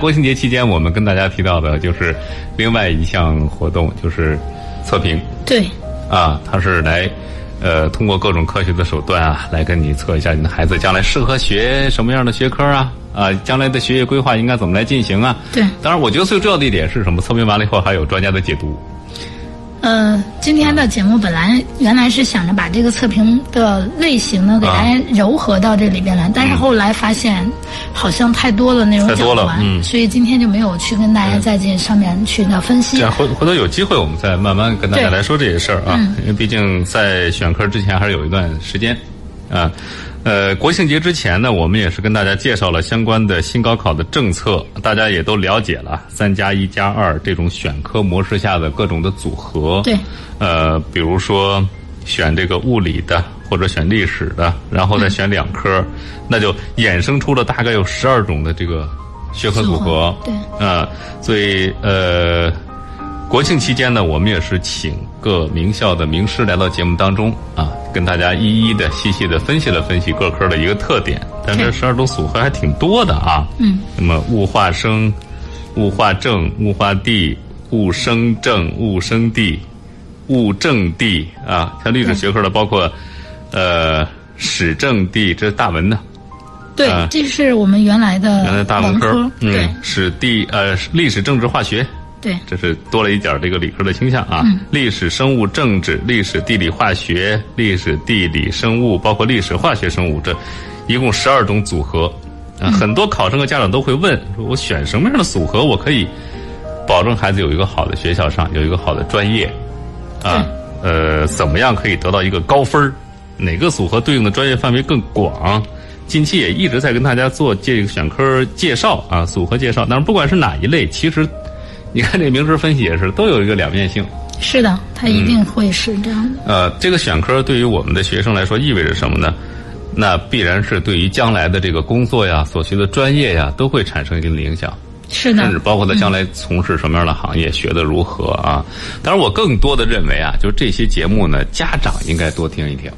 国庆节期间，我们跟大家提到的就是另外一项活动，就是测评。对，啊，它是来，呃，通过各种科学的手段啊，来跟你测一下你的孩子将来适合学什么样的学科啊，啊，将来的学业规划应该怎么来进行啊。对，当然，我觉得最重要的一点是什么？测评完了以后，还有专家的解读。呃，今天的节目本来原来是想着把这个测评的类型呢给大家糅合到这里边来，但是后来发现好像太多了内容讲不完，所以今天就没有去跟大家在这上面去的分析。这样回回头有机会我们再慢慢跟大家来说这些事儿啊，因为毕竟在选科之前还是有一段时间啊。呃，国庆节之前呢，我们也是跟大家介绍了相关的新高考的政策，大家也都了解了三加一加二这种选科模式下的各种的组合。对。呃，比如说选这个物理的，或者选历史的，然后再选两科，那就衍生出了大概有十二种的这个学科组合。对。啊，所以呃。国庆期间呢，我们也是请各名校的名师来到节目当中啊，跟大家一一的细细的分析了分析各科的一个特点。但这十二种组合还挺多的啊。嗯。那么物化生、物化政、物化地、物生政、物生地、物政地啊，像历史学科的包括呃史政地，这是大文的。对，这是我们原来的原来大文科。嗯，史地呃历史政治化学。对，这是多了一点这个理科的倾向啊。历史、生物、政治、历史、地理、化学、历史、地理、生物，包括历史、化学、生物，这一共十二种组合。啊，很多考生和家长都会问：说我选什么样的组合，我可以保证孩子有一个好的学校上，有一个好的专业？啊，呃，怎么样可以得到一个高分哪个组合对应的专业范围更广？近期也一直在跟大家做这个选科介绍啊，组合介绍。但是不管是哪一类，其实。你看这名师分析也是都有一个两面性，是的，它一定会是这样的。呃，这个选科对于我们的学生来说意味着什么呢？那必然是对于将来的这个工作呀、所学的专业呀，都会产生一定的影响。是的，甚至包括他将来从事什么样的行业、学的如何啊。当然，我更多的认为啊，就是这些节目呢，家长应该多听一听。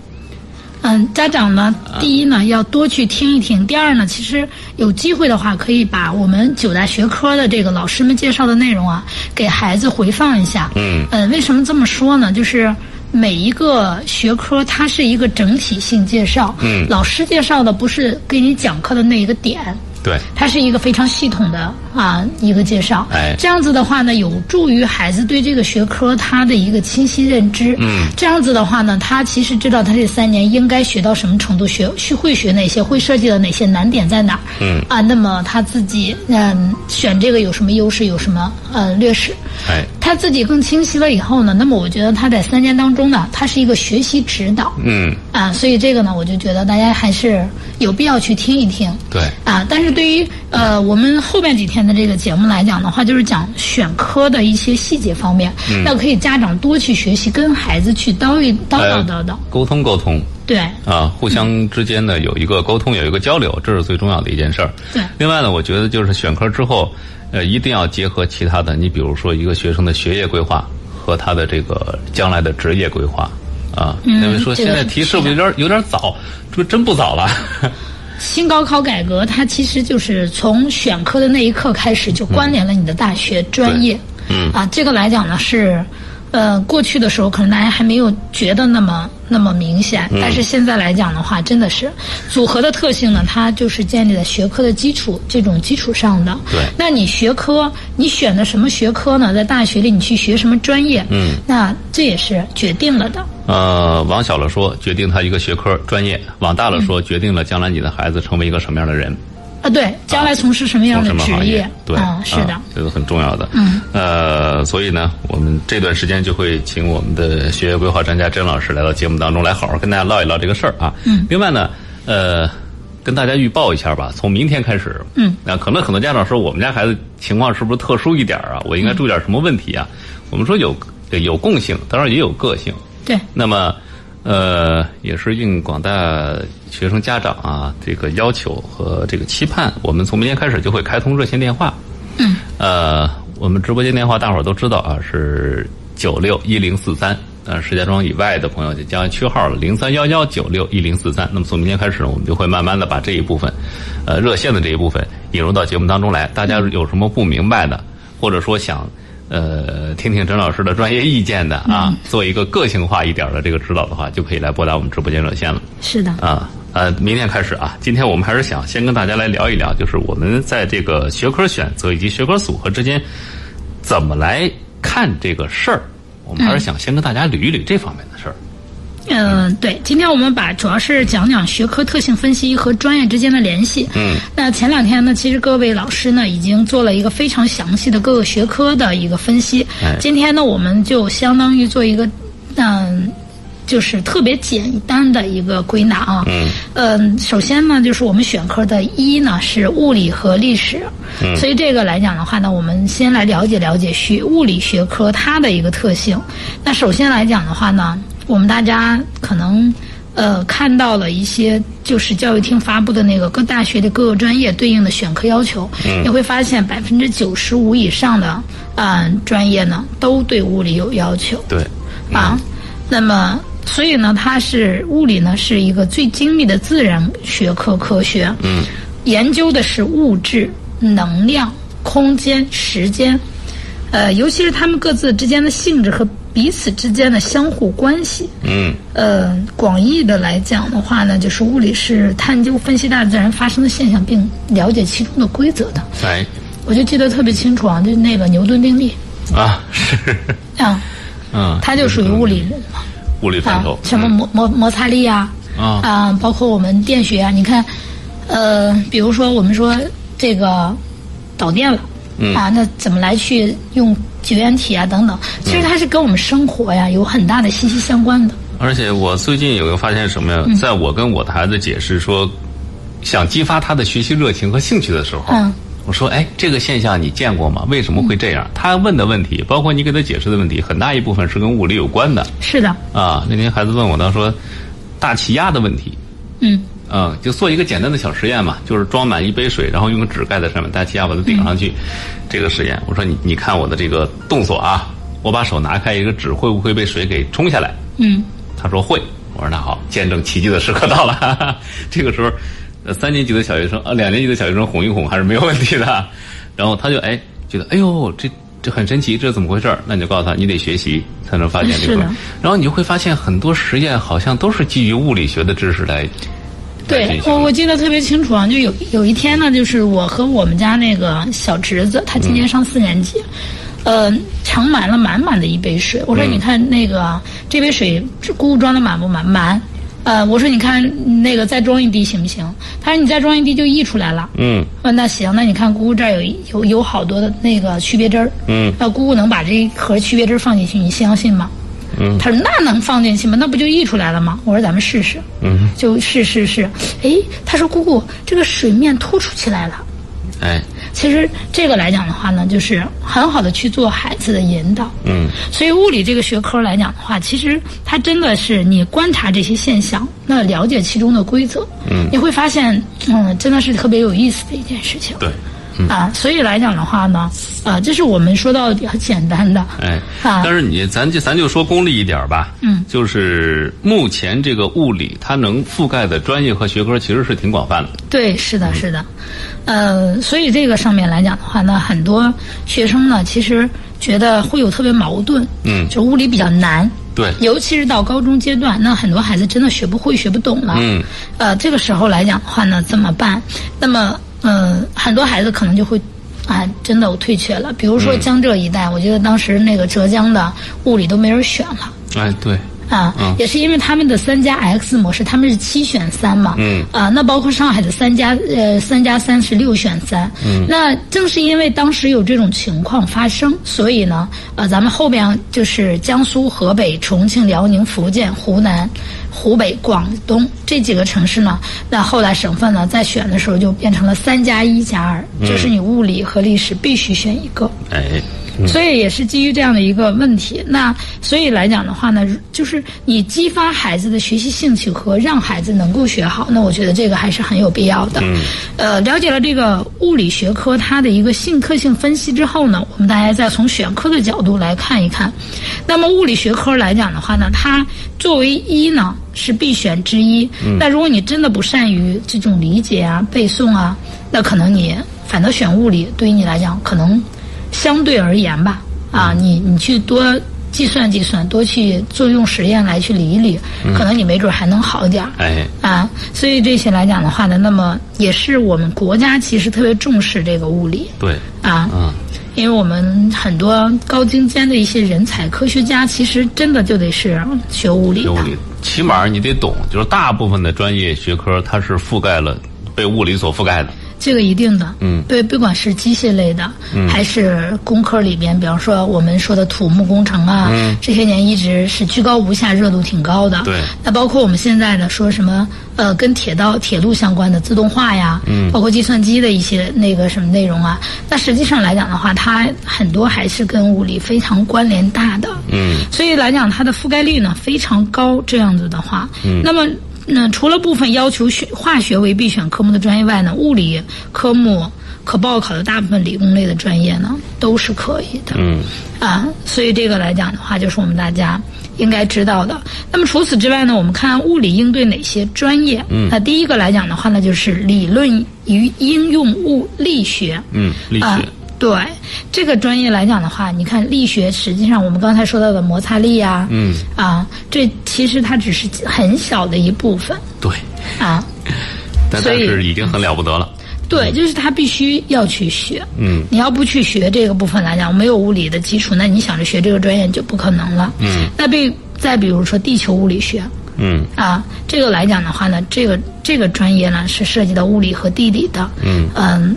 嗯，家长呢，第一呢要多去听一听，第二呢，其实有机会的话，可以把我们九大学科的这个老师们介绍的内容啊，给孩子回放一下。嗯。呃，为什么这么说呢？就是每一个学科它是一个整体性介绍。嗯。老师介绍的不是给你讲课的那一个点。对，它是一个非常系统的啊一个介绍，哎，这样子的话呢，有助于孩子对这个学科它的一个清晰认知，嗯，这样子的话呢，他其实知道他这三年应该学到什么程度，学去会学哪些，会涉及到哪些难点在哪儿，嗯，啊，那么他自己嗯选这个有什么优势，有什么呃劣势，哎，他自己更清晰了以后呢，那么我觉得他在三年当中呢，他是一个学习指导，嗯，啊，所以这个呢，我就觉得大家还是有必要去听一听，对，啊，但是。对于呃我们后面几天的这个节目来讲的话，就是讲选科的一些细节方面，那可以家长多去学习，跟孩子去叨一叨叨叨叨，沟通沟通，对，啊，互相之间呢有一个沟通，有一个交流，这是最重要的一件事儿。对，另外呢，我觉得就是选科之后，呃，一定要结合其他的，你比如说一个学生的学业规划和他的这个将来的职业规划，啊，因为说现在提是不是有点有点早？这不真不早了。新高考改革，它其实就是从选科的那一刻开始就关联了你的大学专业。嗯啊，这个来讲呢是，呃，过去的时候可能大家还没有觉得那么那么明显，但是现在来讲的话，真的是组合的特性呢，它就是建立在学科的基础这种基础上的。对，那你学科你选的什么学科呢？在大学里你去学什么专业？嗯，那这也是决定了的。呃，往小了说，决定他一个学科专业；往大了说，决定了将来你的孩子成为一个什么样的人。啊，对，将来从事什么样的职业？对，是的，这个很重要的。嗯，呃，所以呢，我们这段时间就会请我们的学业规划专家甄老师来到节目当中来，好好跟大家唠一唠这个事儿啊。嗯。另外呢，呃，跟大家预报一下吧，从明天开始，嗯，那可能很多家长说，我们家孩子情况是不是特殊一点啊？我应该注意点什么问题啊？我们说有有共性，当然也有个性。对。那么。呃，也是应广大学生家长啊这个要求和这个期盼，我们从明天开始就会开通热线电话。嗯。呃，我们直播间电话大伙儿都知道啊，是九六一零四三。呃，石家庄以外的朋友就加区号了，零三幺幺九六一零四三。那么从明天开始呢，我们就会慢慢的把这一部分，呃，热线的这一部分引入到节目当中来。大家有什么不明白的，或者说想呃听听陈老师的专业意见的啊，做一个个性化一点的这个指导的话，就可以来拨打我们直播间热线了。是的。啊呃，明天开始啊，今天我们还是想先跟大家来聊一聊，就是我们在这个学科选择以及学科组合之间怎么来看这个事儿。我们还是想先跟大家捋一捋这方面的事儿。嗯，对，今天我们把主要是讲讲学科特性分析和专业之间的联系。嗯，那前两天呢，其实各位老师呢已经做了一个非常详细的各个学科的一个分析。今天呢，我们就相当于做一个嗯，就是特别简单的一个归纳啊。嗯。嗯，首先呢，就是我们选科的一呢是物理和历史。嗯。所以这个来讲的话呢，我们先来了解了解学物理学科它的一个特性。那首先来讲的话呢。我们大家可能呃看到了一些，就是教育厅发布的那个各大学的各个专业对应的选科要求，你会发现百分之九十五以上的啊专业呢都对物理有要求。对，啊，那么所以呢，它是物理呢是一个最精密的自然学科科学，嗯，研究的是物质、能量、空间、时间，呃，尤其是它们各自之间的性质和。彼此之间的相互关系。嗯。呃，广义的来讲的话呢，就是物理是探究、分析大自然发生的现象，并了解其中的规则的。哎。我就记得特别清楚啊，就那个牛顿定律。啊，是。啊。嗯。它就属于物理。物理范畴。什么摩摩摩擦力啊？啊。啊，包括我们电学啊，你看，呃，比如说我们说这个导电了。嗯。啊，那怎么来去用？绝缘体啊，等等，其实它是跟我们生活呀有很大的息息相关的。而且我最近有个发现什么呀？在我跟我的孩子解释说，想激发他的学习热情和兴趣的时候，嗯，我说，哎，这个现象你见过吗？为什么会这样？他问的问题，包括你给他解释的问题，很大一部分是跟物理有关的。是的。啊，那天孩子问我，他说，大气压的问题。嗯。嗯，就做一个简单的小实验嘛，就是装满一杯水，然后用个纸盖在上面，大气压把它顶上去。这个实验，我说你你看我的这个动作啊，我把手拿开一个纸，会不会被水给冲下来？嗯，他说会。我说那好，见证奇迹的时刻到了。这个时候，三年级的小学生啊，两年级的小学生哄一哄还是没有问题的。然后他就哎觉得哎呦这这很神奇，这是怎么回事？那你就告诉他，你得学习才能发现这个。然后你就会发现很多实验好像都是基于物理学的知识来。对我我记得特别清楚啊，就有有一天呢，就是我和我们家那个小侄子，他今年上四年级，呃，盛满了满满的一杯水。我说你看那个这杯水姑姑装的满不满？满。呃，我说你看那个再装一滴行不行？他说你再装一滴就溢出来了。嗯。那行，那你看姑姑这儿有有有好多的那个区别针儿。嗯。那姑姑能把这一盒区别针放进去，你相信吗？嗯，他说那能放进去吗？那不就溢出来了吗？我说咱们试试。嗯，就试试试。哎，他说姑姑，这个水面突出起来了。哎，其实这个来讲的话呢，就是很好的去做孩子的引导。嗯，所以物理这个学科来讲的话，其实它真的是你观察这些现象，那了解其中的规则，嗯，你会发现，嗯，真的是特别有意思的一件事情。对。啊，所以来讲的话呢，啊，这是我们说到的比较简单的。哎，啊，但是你咱就咱就说功利一点吧。嗯，就是目前这个物理它能覆盖的专业和学科其实是挺广泛的。对，是的，是的。呃，所以这个上面来讲的话呢，很多学生呢其实觉得会有特别矛盾。嗯，就物理比较难。对，尤其是到高中阶段，那很多孩子真的学不会、学不懂了。嗯，呃，这个时候来讲的话呢，怎么办？那么。嗯，很多孩子可能就会，啊，真的我退却了。比如说江浙一带，我觉得当时那个浙江的物理都没人选了。哎，对。啊，也是因为他们的三加 X 模式，他们是七选三嘛。嗯。啊，那包括上海的三加呃三加三是六选三。嗯。那正是因为当时有这种情况发生，所以呢，呃，咱们后边就是江苏、河北、重庆、辽宁、福建、湖南。湖北、广东这几个城市呢，那后来省份呢在选的时候就变成了三加一加二，就是你物理和历史必须选一个。哎。所以也是基于这样的一个问题，那所以来讲的话呢，就是你激发孩子的学习兴趣和让孩子能够学好，那我觉得这个还是很有必要的。嗯。呃，了解了这个物理学科它的一个性特性分析之后呢，我们大家再从选科的角度来看一看。那么物理学科来讲的话呢，它作为一呢是必选之一。嗯。那如果你真的不善于这种理解啊、背诵啊，那可能你。反倒选物理对于你来讲可能相对而言吧，啊，你你去多。计算计算，多去做用实验来去理一理，可能你没准还能好一点。哎，啊，所以这些来讲的话呢，那么也是我们国家其实特别重视这个物理。对，啊，嗯，因为我们很多高精尖的一些人才、科学家，其实真的就得是学物理。学物理，起码你得懂，就是大部分的专业学科，它是覆盖了被物理所覆盖的。这个一定的，嗯，对，不管是机械类的，嗯，还是工科里边，比方说我们说的土木工程啊，嗯，这些年一直是居高不下，热度挺高的，对。那包括我们现在的说什么，呃，跟铁道、铁路相关的自动化呀，嗯，包括计算机的一些那个什么内容啊，那实际上来讲的话，它很多还是跟物理非常关联大的，嗯，所以来讲它的覆盖率呢非常高，这样子的话，嗯，那么。那除了部分要求选化学为必选科目的专业外呢，物理科目可报考的大部分理工类的专业呢，都是可以的。嗯，啊，所以这个来讲的话，就是我们大家应该知道的。那么除此之外呢，我们看物理应对哪些专业？嗯，那第一个来讲的话呢，就是理论与应用物力学。嗯，力学。对这个专业来讲的话，你看力学，实际上我们刚才说到的摩擦力啊，嗯，啊，这其实它只是很小的一部分。对，啊，但是已经很了不得了。对，就是他必须要去学。嗯，你要不去学这个部分来讲，没有物理的基础，那你想着学这个专业就不可能了。嗯，那比再比如说地球物理学，嗯，啊，这个来讲的话呢，这个这个专业呢是涉及到物理和地理的。嗯嗯。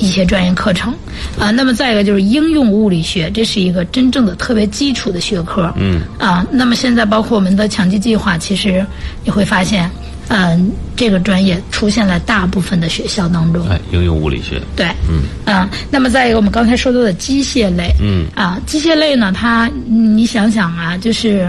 一些专业课程，啊，那么再一个就是应用物理学，这是一个真正的特别基础的学科。嗯，啊，那么现在包括我们的强基计划，其实你会发现，嗯，这个专业出现在大部分的学校当中。哎，应用物理学。对，嗯，啊，那么再一个我们刚才说到的机械类，嗯，啊，机械类呢，它你想想啊，就是。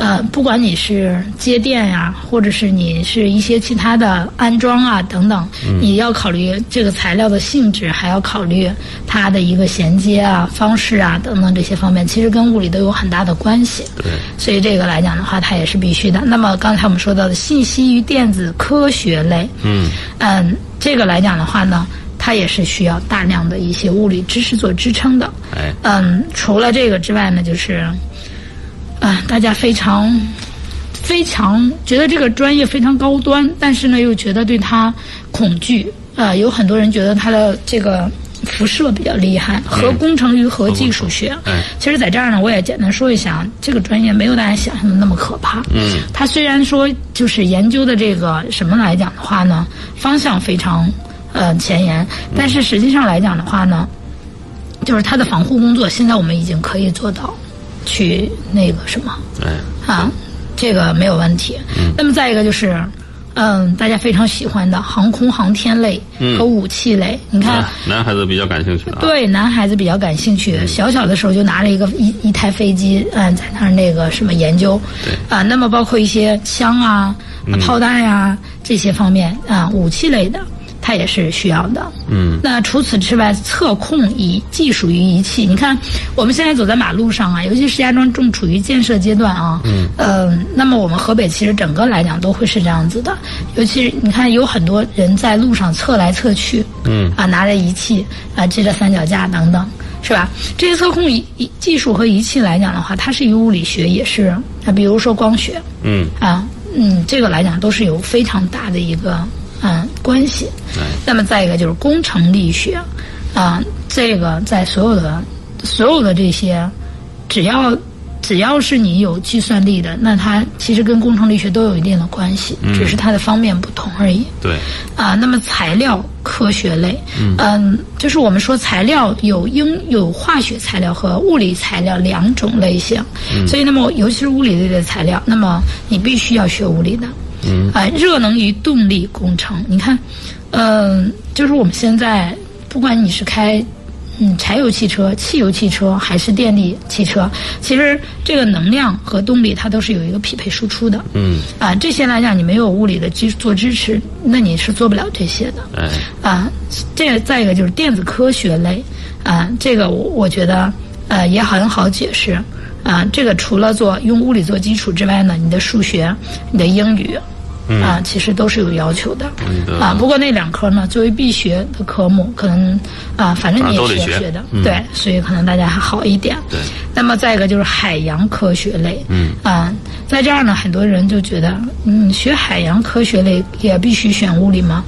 呃，不管你是接电呀，或者是你是一些其他的安装啊等等，你要考虑这个材料的性质，还要考虑它的一个衔接啊、方式啊等等这些方面，其实跟物理都有很大的关系。对，所以这个来讲的话，它也是必须的。那么刚才我们说到的信息与电子科学类，嗯嗯，这个来讲的话呢，它也是需要大量的一些物理知识做支撑的。哎，嗯，除了这个之外呢，就是。啊，大家非常非常觉得这个专业非常高端，但是呢，又觉得对它恐惧。啊，有很多人觉得它的这个辐射比较厉害。核工程与核技术学，其实在这儿呢，我也简单说一下，这个专业没有大家想象的那么可怕。嗯，它虽然说就是研究的这个什么来讲的话呢，方向非常呃前沿，但是实际上来讲的话呢，就是它的防护工作，现在我们已经可以做到。去那个什么，啊，这个没有问题。那么再一个就是，嗯，大家非常喜欢的航空航天类和武器类，你看，男孩子比较感兴趣的。对，男孩子比较感兴趣，小小的时候就拿着一个一一台飞机，嗯，在那儿那个什么研究。对。啊，那么包括一些枪啊、炮弹呀这些方面啊，武器类的。它也是需要的。嗯，那除此之外，测控仪技术与仪器，你看我们现在走在马路上啊，尤其石家庄正处于建设阶段啊。嗯。呃，那么我们河北其实整个来讲都会是这样子的，尤其是你看有很多人在路上测来测去。嗯。啊，拿着仪器啊，支着三脚架等等，是吧？这些测控仪技术和仪器来讲的话，它是与物理学也是啊，比如说光学。嗯。啊，嗯，这个来讲都是有非常大的一个。嗯，关系。那么再一个就是工程力学，啊，这个在所有的所有的这些，只要只要是你有计算力的，那它其实跟工程力学都有一定的关系，只是它的方面不同而已。对。啊，那么材料科学类，嗯，就是我们说材料有应有化学材料和物理材料两种类型，所以那么尤其是物理类的材料，那么你必须要学物理的。嗯，啊，热能与动力工程，你看，嗯，就是我们现在，不管你是开，嗯，柴油汽车、汽油汽车还是电力汽车，其实这个能量和动力它都是有一个匹配输出的。嗯，啊，这些来讲，你没有物理的基做支持，那你是做不了这些的。哎，啊，这再一个就是电子科学类，啊，这个我我觉得，呃，也很好解释。啊，这个除了做用物理做基础之外呢，你的数学、你的英语，啊，其实都是有要求的啊。不过那两科呢，作为必学的科目，可能啊，反正你也是要学的，对，所以可能大家还好一点。对。那么再一个就是海洋科学类，嗯啊，在这儿呢，很多人就觉得，嗯，学海洋科学类也必须选物理吗？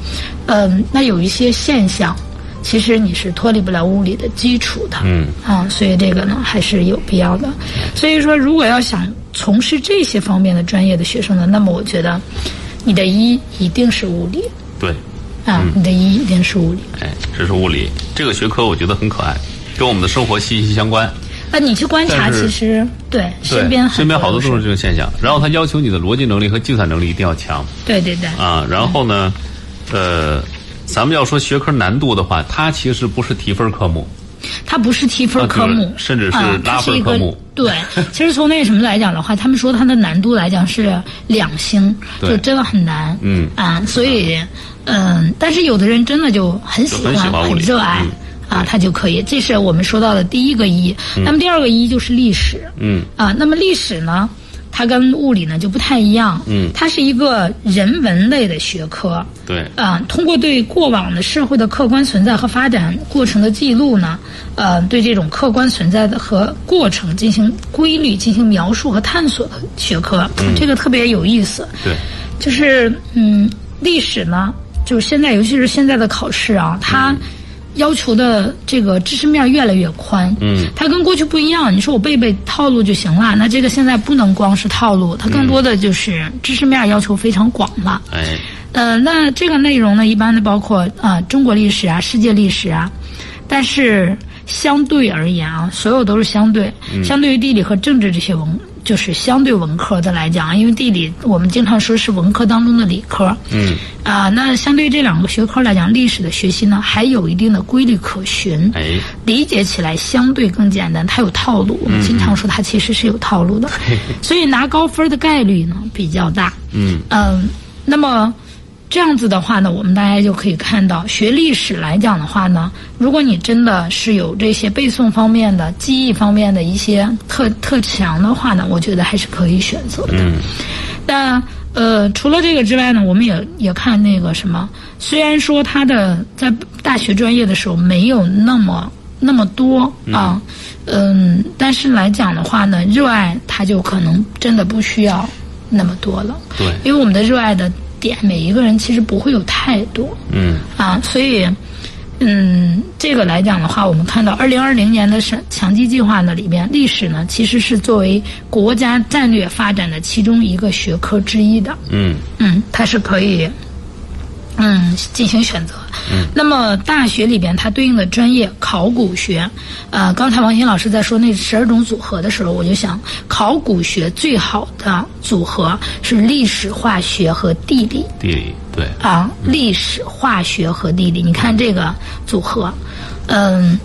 嗯，那有一些现象。其实你是脱离不了物理的基础的，嗯啊，所以这个呢还是有必要的。所以说，如果要想从事这些方面的专业的学生呢，那么我觉得，你的一一定是物理。对，啊，你的一一定是物理。哎，这是物理这个学科，我觉得很可爱，跟我们的生活息息相关。啊，你去观察，其实对身边身边好多都是这种现象。然后他要求你的逻辑能力和计算能力一定要强。对对对。啊，然后呢，呃。咱们要说学科难度的话，它其实不是提分科目，它不是提分科目，甚至是拉分科目。对，其实从那什么来讲的话，他们说它的难度来讲是两星，就真的很难。嗯啊，所以嗯，但是有的人真的就很喜欢、很热爱啊，他就可以。这是我们说到的第一个一。那么第二个一就是历史。嗯啊，那么历史呢？它跟物理呢就不太一样，嗯，它是一个人文类的学科，对，啊，通过对过往的社会的客观存在和发展过程的记录呢，呃，对这种客观存在的和过程进行规律进行描述和探索的学科，这个特别有意思，对，就是嗯，历史呢，就是现在尤其是现在的考试啊，它。要求的这个知识面越来越宽，嗯，它跟过去不一样。你说我背背套路就行了，那这个现在不能光是套路，它更多的就是知识面要求非常广了。哎，呃，那这个内容呢，一般的包括啊中国历史啊、世界历史啊，但是相对而言啊，所有都是相对，相对于地理和政治这些文。就是相对文科的来讲，因为地理我们经常说是文科当中的理科。嗯。啊，那相对于这两个学科来讲，历史的学习呢还有一定的规律可循。哎。理解起来相对更简单，它有套路。我们经常说它其实是有套路的，所以拿高分的概率呢比较大。嗯。嗯，那么。这样子的话呢，我们大家就可以看到，学历史来讲的话呢，如果你真的是有这些背诵方面的、记忆方面的一些特特强的话呢，我觉得还是可以选择的。嗯。但呃，除了这个之外呢，我们也也看那个什么，虽然说他的在大学专业的时候没有那么那么多啊，嗯，但是来讲的话呢，热爱他就可能真的不需要那么多了。对。因为我们的热爱的。点每一个人其实不会有太多，嗯啊，所以，嗯，这个来讲的话，我们看到二零二零年的省强基计划呢里面，历史呢其实是作为国家战略发展的其中一个学科之一的，嗯嗯，它是可以。嗯，进行选择。嗯，那么大学里边它对应的专业考古学，呃，刚才王鑫老师在说那十二种组合的时候，我就想，考古学最好的组合是历史、化学和地理。地理，对。啊，历史、化学和地理，你看这个组合，嗯，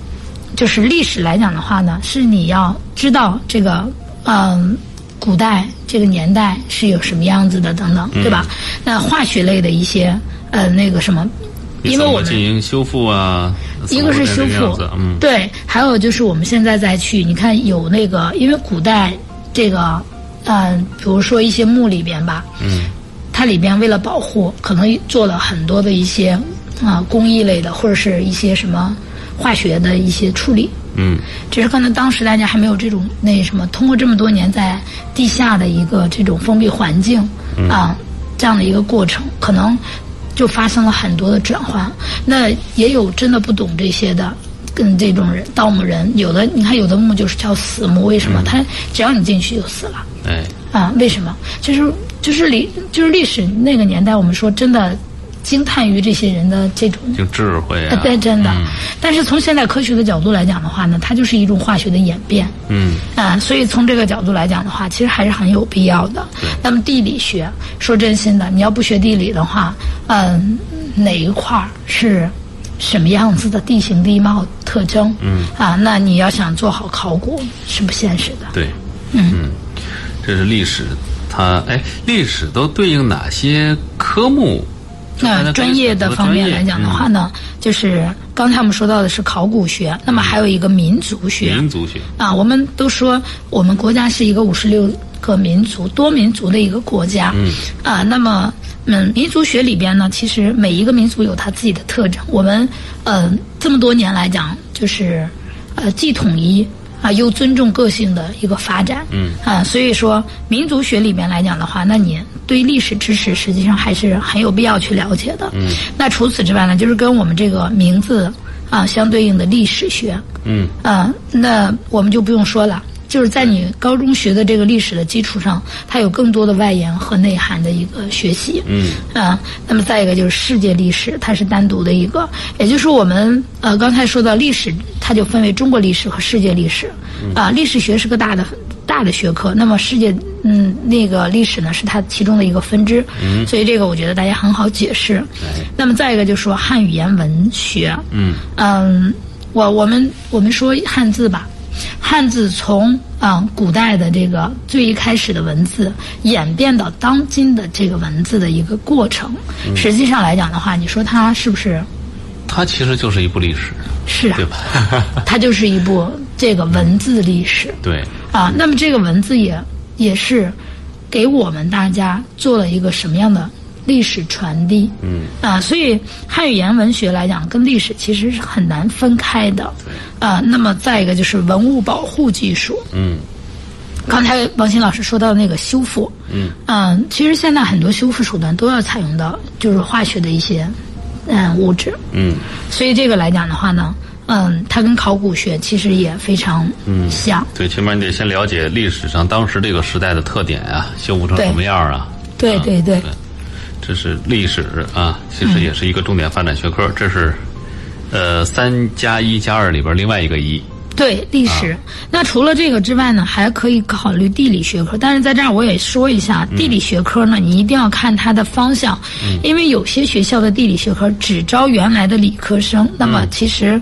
就是历史来讲的话呢，是你要知道这个，嗯，古代这个年代是有什么样子的等等，对吧？那化学类的一些。呃，那个什么，因为我们进行修复啊，一个是修复，嗯，对，还有就是我们现在再去，你看有那个，因为古代这个，嗯，比如说一些墓里边吧，嗯，它里边为了保护，可能做了很多的一些啊工艺类的，或者是一些什么化学的一些处理，嗯，只是可能当时大家还没有这种那什么，通过这么多年在地下的一个这种封闭环境啊这样的一个过程，可能。就发生了很多的转换，那也有真的不懂这些的，跟这种人盗墓人，有的你看有的墓就是叫死墓，为什么？他只要你进去就死了。哎，啊，为什么？就是就是历就是历史那个年代，我们说真的。惊叹于这些人的这种就智慧啊！对，真的。但是从现代科学的角度来讲的话呢，它就是一种化学的演变。嗯啊，所以从这个角度来讲的话，其实还是很有必要的。那么地理学，说真心的，你要不学地理的话，嗯，哪一块儿是什么样子的地形地貌特征？嗯啊，那你要想做好考古是不现实的。对，嗯，这是历史，它哎，历史都对应哪些科目？那专业的方面来讲的话呢，就是刚才我们说到的是考古学，那么还有一个民族学。民族学啊，我们都说我们国家是一个五十六个民族、多民族的一个国家。嗯。啊，那么嗯，民族学里边呢，其实每一个民族有它自己的特征。我们呃这么多年来讲，就是呃既统一。啊，又尊重个性的一个发展，嗯啊，所以说民族学里面来讲的话，那你对历史知识实际上还是很有必要去了解的，嗯。那除此之外呢，就是跟我们这个名字啊相对应的历史学，嗯啊，那我们就不用说了。就是在你高中学的这个历史的基础上，它有更多的外延和内涵的一个学习。嗯啊，那么再一个就是世界历史，它是单独的一个，也就是我们呃刚才说到历史，它就分为中国历史和世界历史。啊，历史学是个大的大的学科，那么世界嗯那个历史呢是它其中的一个分支。嗯，所以这个我觉得大家很好解释。那么再一个就是说汉语言文学。嗯嗯，我我们我们说汉字吧。汉字从啊古代的这个最一开始的文字演变到当今的这个文字的一个过程，实际上来讲的话，你说它是不是？它其实就是一部历史，是啊，对吧？它就是一部这个文字历史。对啊，那么这个文字也也是给我们大家做了一个什么样的？历史传递，嗯。啊，所以汉语言文学来讲，跟历史其实是很难分开的，啊，那么再一个就是文物保护技术，嗯，刚才王鑫老师说到那个修复，嗯，嗯，其实现在很多修复手段都要采用到就是化学的一些嗯物质，嗯，所以这个来讲的话呢，嗯，它跟考古学其实也非常嗯。像，对，起码你得先了解历史上当时这个时代的特点啊，修复成什么样啊，对对。对。这是历史啊，其实也是一个重点发展学科。这是，呃，三加一加二里边另外一个一。对历史，那除了这个之外呢，还可以考虑地理学科。但是在这儿我也说一下，地理学科呢，你一定要看它的方向，因为有些学校的地理学科只招原来的理科生，那么其实。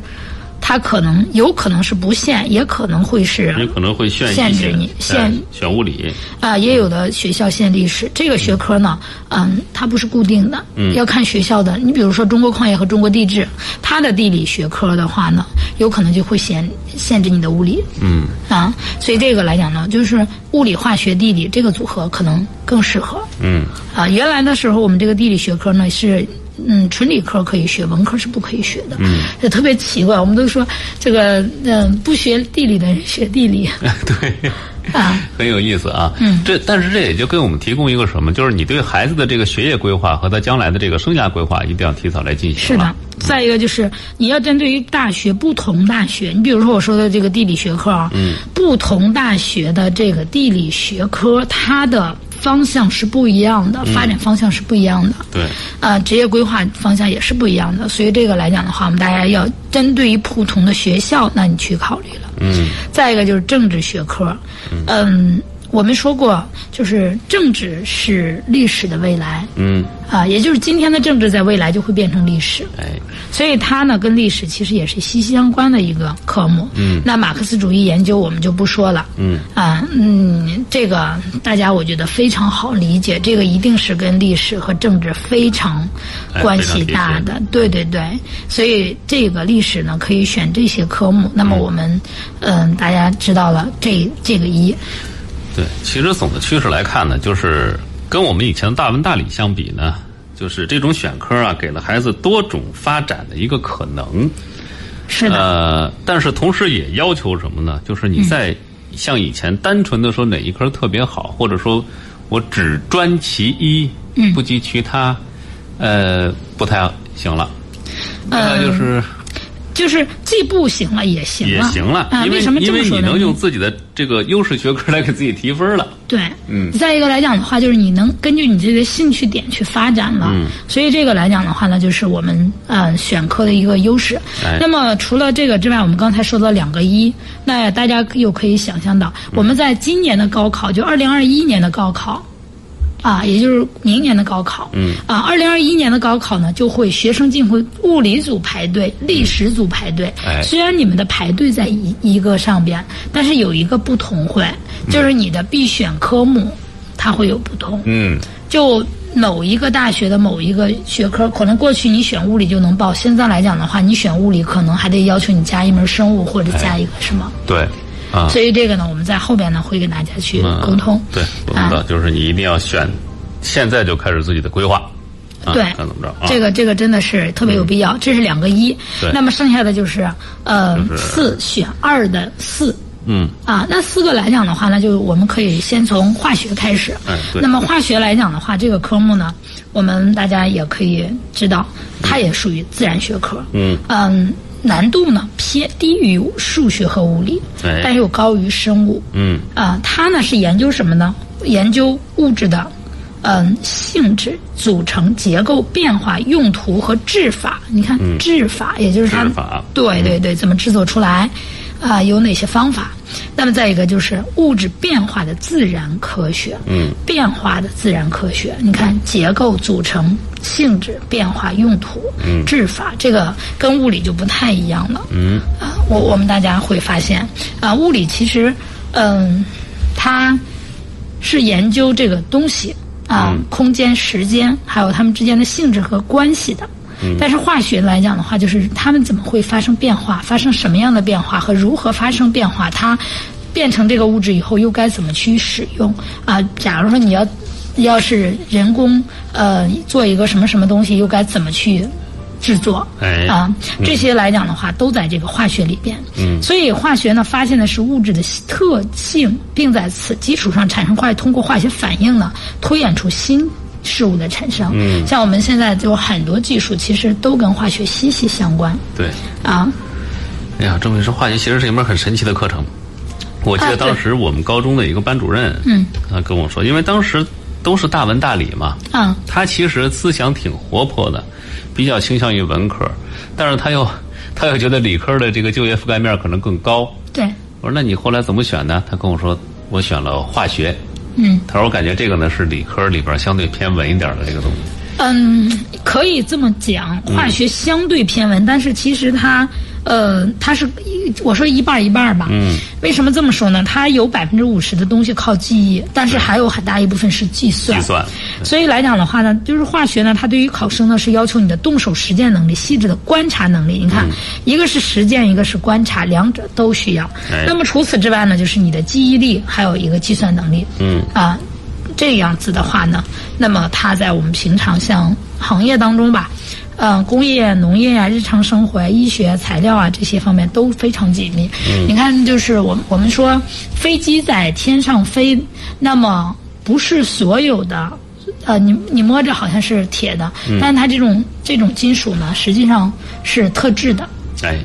它可能有可能是不限，也可能会是，也可能会限限制你限选物理啊，也有的学校限历史。这个学科呢，嗯，它不是固定的，嗯，要看学校的。你比如说中国矿业和中国地质，它的地理学科的话呢，有可能就会限限制你的物理，嗯，啊，所以这个来讲呢，就是物理、化学、地理这个组合可能更适合，嗯，啊，原来的时候我们这个地理学科呢是。嗯，纯理科可以学，文科是不可以学的。嗯，也特别奇怪，我们都说这个嗯，不学地理的人学地理。对，啊，很有意思啊。嗯，这但是这也就给我们提供一个什么，就是你对孩子的这个学业规划和他将来的这个生涯规划，一定要提早来进行。是的，再一个就是你要针对于大学不同大学，你比如说我说的这个地理学科啊，嗯，不同大学的这个地理学科，它的。方向是不一样的，发展方向是不一样的。对，呃，职业规划方向也是不一样的。所以这个来讲的话，我们大家要针对于不同的学校，那你去考虑了。嗯。再一个就是政治学科，嗯。我们说过，就是政治是历史的未来。嗯。啊，也就是今天的政治，在未来就会变成历史。哎。所以它呢，跟历史其实也是息息相关的一个科目。嗯。那马克思主义研究我们就不说了。嗯。啊，嗯，这个大家我觉得非常好理解，这个一定是跟历史和政治非常关系大的。对对对。所以这个历史呢，可以选这些科目。那么我们，嗯，大家知道了这这个一。对，其实总的趋势来看呢，就是跟我们以前的大文大理相比呢，就是这种选科啊，给了孩子多种发展的一个可能。是的。呃，但是同时也要求什么呢？就是你在像以前单纯的说哪一科特别好，或者说我只专其一，不及其他，呃，不太行了。呃，就是。就是既不行了也行了，也行了，啊？为什么这么说呢？因为你能用自己的这个优势学科来给自己提分了。对，嗯。再一个来讲的话，就是你能根据你自己的兴趣点去发展了。嗯。所以这个来讲的话呢，就是我们呃选科的一个优势。那么除了这个之外，我们刚才说到两个一，那大家又可以想象到，我们在今年的高考，就二零二一年的高考。啊，也就是明年的高考。嗯。啊，二零二一年的高考呢，就会学生进会物理组排队，历史组排队。哎。虽然你们的排队在一一个上边，但是有一个不同会，就是你的必选科目，它会有不同。嗯。就某一个大学的某一个学科，可能过去你选物理就能报，现在来讲的话，你选物理可能还得要求你加一门生物或者加一个什么。对，啊，所以这个呢，我们在后边呢会跟大家去沟通。对，我知道，就是你一定要选，现在就开始自己的规划。对，看怎么着？这个这个真的是特别有必要。这是两个一，那么剩下的就是呃四选二的四。嗯啊，那四个来讲的话那，就我们可以先从化学开始。哎，对。那么化学来讲的话，这个科目呢，我们大家也可以知道，它也属于自然学科。嗯嗯，难度呢偏低于数学和物理，但是又高于生物。嗯啊，它呢是研究什么呢？研究物质的嗯性质、组成、结构、变化、用途和制法。你看制法，也就是它对对对，怎么制作出来？啊，有哪些方法？那么再一个就是物质变化的自然科学，嗯，变化的自然科学。你看结构、组成、性质、变化、用途、嗯制法，这个跟物理就不太一样了。嗯，啊，我我们大家会发现，啊，物理其实，嗯，它是研究这个东西啊，空间、时间，还有它们之间的性质和关系的。但是化学来讲的话，就是它们怎么会发生变化，发生什么样的变化和如何发生变化，它变成这个物质以后又该怎么去使用啊？假如说你要要是人工呃做一个什么什么东西，又该怎么去制作啊？这些来讲的话，都在这个化学里边。嗯，所以化学呢，发现的是物质的特性，并在此基础上产生化，通过化学反应呢，推演出新。事物的产生，嗯，像我们现在就很多技术，其实都跟化学息息相关。对，啊，哎呀，这么一说，化学其实是一门很神奇的课程。我记得当时我们高中的一个班主任，嗯，他跟我说，因为当时都是大文大理嘛，嗯，他其实思想挺活泼的，比较倾向于文科，但是他又他又觉得理科的这个就业覆盖面可能更高。对，我说那你后来怎么选呢？他跟我说，我选了化学。嗯，他说：“我感觉这个呢是理科里边相对偏文一点的这个东西。”嗯，可以这么讲，化学相对偏文，但是其实它，呃，它是我说一半一半吧。嗯。为什么这么说呢？它有百分之五十的东西靠记忆，但是还有很大一部分是计算。计算。所以来讲的话呢，就是化学呢，它对于考生呢是要求你的动手实践能力、细致的观察能力。你看，一个是实践，一个是观察，两者都需要。那么除此之外呢，就是你的记忆力，还有一个计算能力。嗯。啊。这样子的话呢，那么它在我们平常像行业当中吧，呃，工业、农业啊、日常生活、医学、材料啊这些方面都非常紧密。嗯，你看，就是我我们说飞机在天上飞，那么不是所有的，呃，你你摸着好像是铁的，但是它这种这种金属呢，实际上是特制的。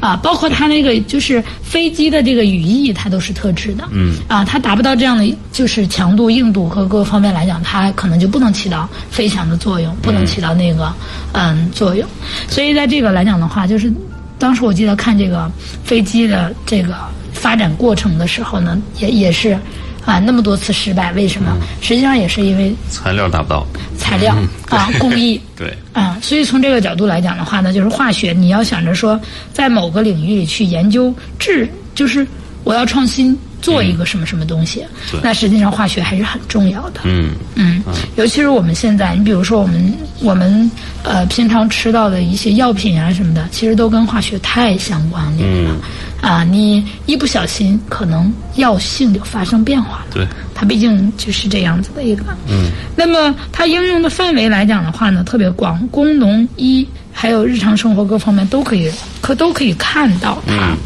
啊，包括它那个就是飞机的这个羽翼，它都是特制的。嗯。啊，它达不到这样的就是强度、硬度和各个方面来讲，它可能就不能起到飞翔的作用，不能起到那个嗯作用。所以在这个来讲的话，就是当时我记得看这个飞机的这个发展过程的时候呢，也也是。啊，那么多次失败，为什么？实际上也是因为材料达不到，材料啊，工艺 对。啊，所以从这个角度来讲的话呢，就是化学，你要想着说，在某个领域里去研究制，就是我要创新做一个什么什么东西，那实际上化学还是很重要的。嗯嗯，尤其是我们现在，你比如说我们我们呃平常吃到的一些药品啊什么的，其实都跟化学太相关联了。啊，你一不小心，可能药性就发生变化了。对，它毕竟就是这样子的一个。嗯。那么它应用的范围来讲的话呢，特别广，工农医还有日常生活各方面都可以，可都可以看到它。嗯。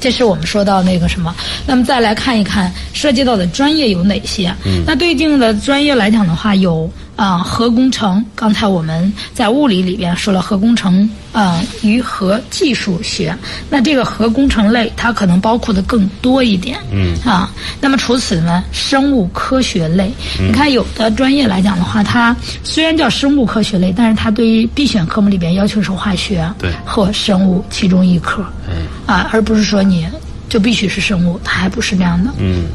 这是我们说到那个什么，那么再来看一看涉及到的专业有哪些？嗯。那对应的专业来讲的话，有。啊，核工程，刚才我们在物理里边说了核工程，啊，与核技术学。那这个核工程类，它可能包括的更多一点。嗯。啊，那么除此呢，生物科学类，你看有的专业来讲的话，它虽然叫生物科学类，但是它对于必选科目里边要求是化学对和生物其中一科。嗯。啊，而不是说你就必须是生物，它还不是这样的。嗯。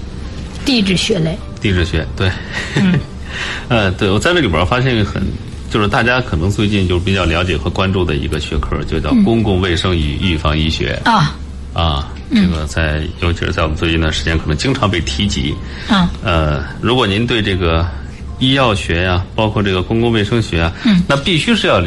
地质学类。地质学，对。嗯。呃，对，我在这里边发现一个很，就是大家可能最近就比较了解和关注的一个学科，就叫公共卫生与预防医学。啊啊，这个在尤其是在我们最近一段时间，可能经常被提及。啊，呃，如果您对这个医药学呀，包括这个公共卫生学啊，嗯，那必须是要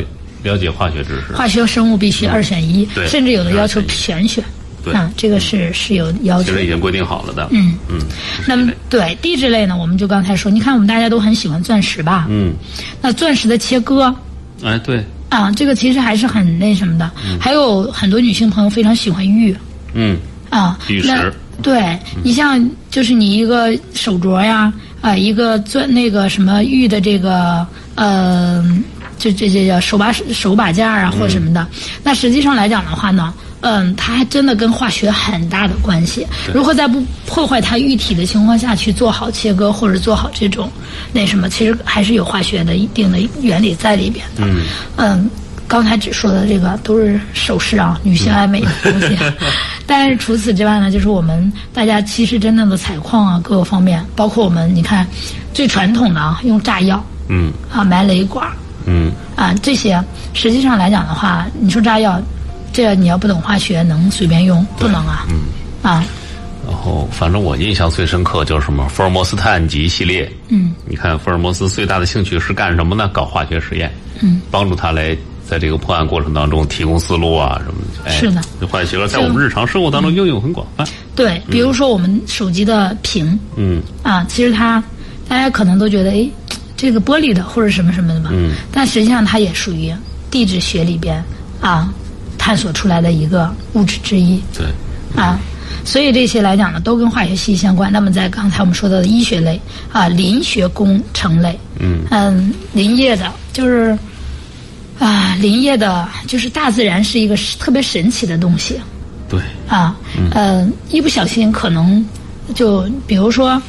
了解化学知识。化学、生物必须二选一，对，甚至有的要求全选。对，这个是是有要求。其实已经规定好了的。嗯嗯。那么对地质类呢，我们就刚才说，你看我们大家都很喜欢钻石吧？嗯。那钻石的切割。哎，对。啊，这个其实还是很那什么的。还有很多女性朋友非常喜欢玉。嗯。啊。玉石。对你像就是你一个手镯呀，啊，一个钻那个什么玉的这个呃，这这这叫手把手把件啊，或什么的。那实际上来讲的话呢，嗯，它还真的跟化学很大的关系。如何在不破坏它玉体的情况下去做好切割或者做好这种那什么，其实还是有化学的一定的原理在里边的。嗯。嗯。刚才只说的这个都是首饰啊，女性爱美的东西。但是除此之外呢，就是我们大家其实真正的采矿啊，各个方面，包括我们你看最传统的啊，用炸药，嗯，啊埋雷管，嗯，啊这些，实际上来讲的话，你说炸药，这你要不懂化学，能随便用？不能啊，嗯，啊。然后，反正我印象最深刻就是什么福尔摩斯探案集系列。嗯，你看福尔摩斯最大的兴趣是干什么呢？搞化学实验。嗯，帮助他来。在这个破案过程当中，提供思路啊什么的，是的，化学在我们日常生活当中应用很广泛。对，比如说我们手机的屏，嗯，啊，其实它大家可能都觉得，哎，这个玻璃的或者什么什么的嘛，嗯，但实际上它也属于地质学里边啊探索出来的一个物质之一。对，啊，所以这些来讲呢，都跟化学息息相关。那么在刚才我们说到的医学类啊，林学工程类，嗯嗯，林业的就是。啊，林业的就是大自然是一个特别神奇的东西。对。啊，呃，一不小心可能就比如说，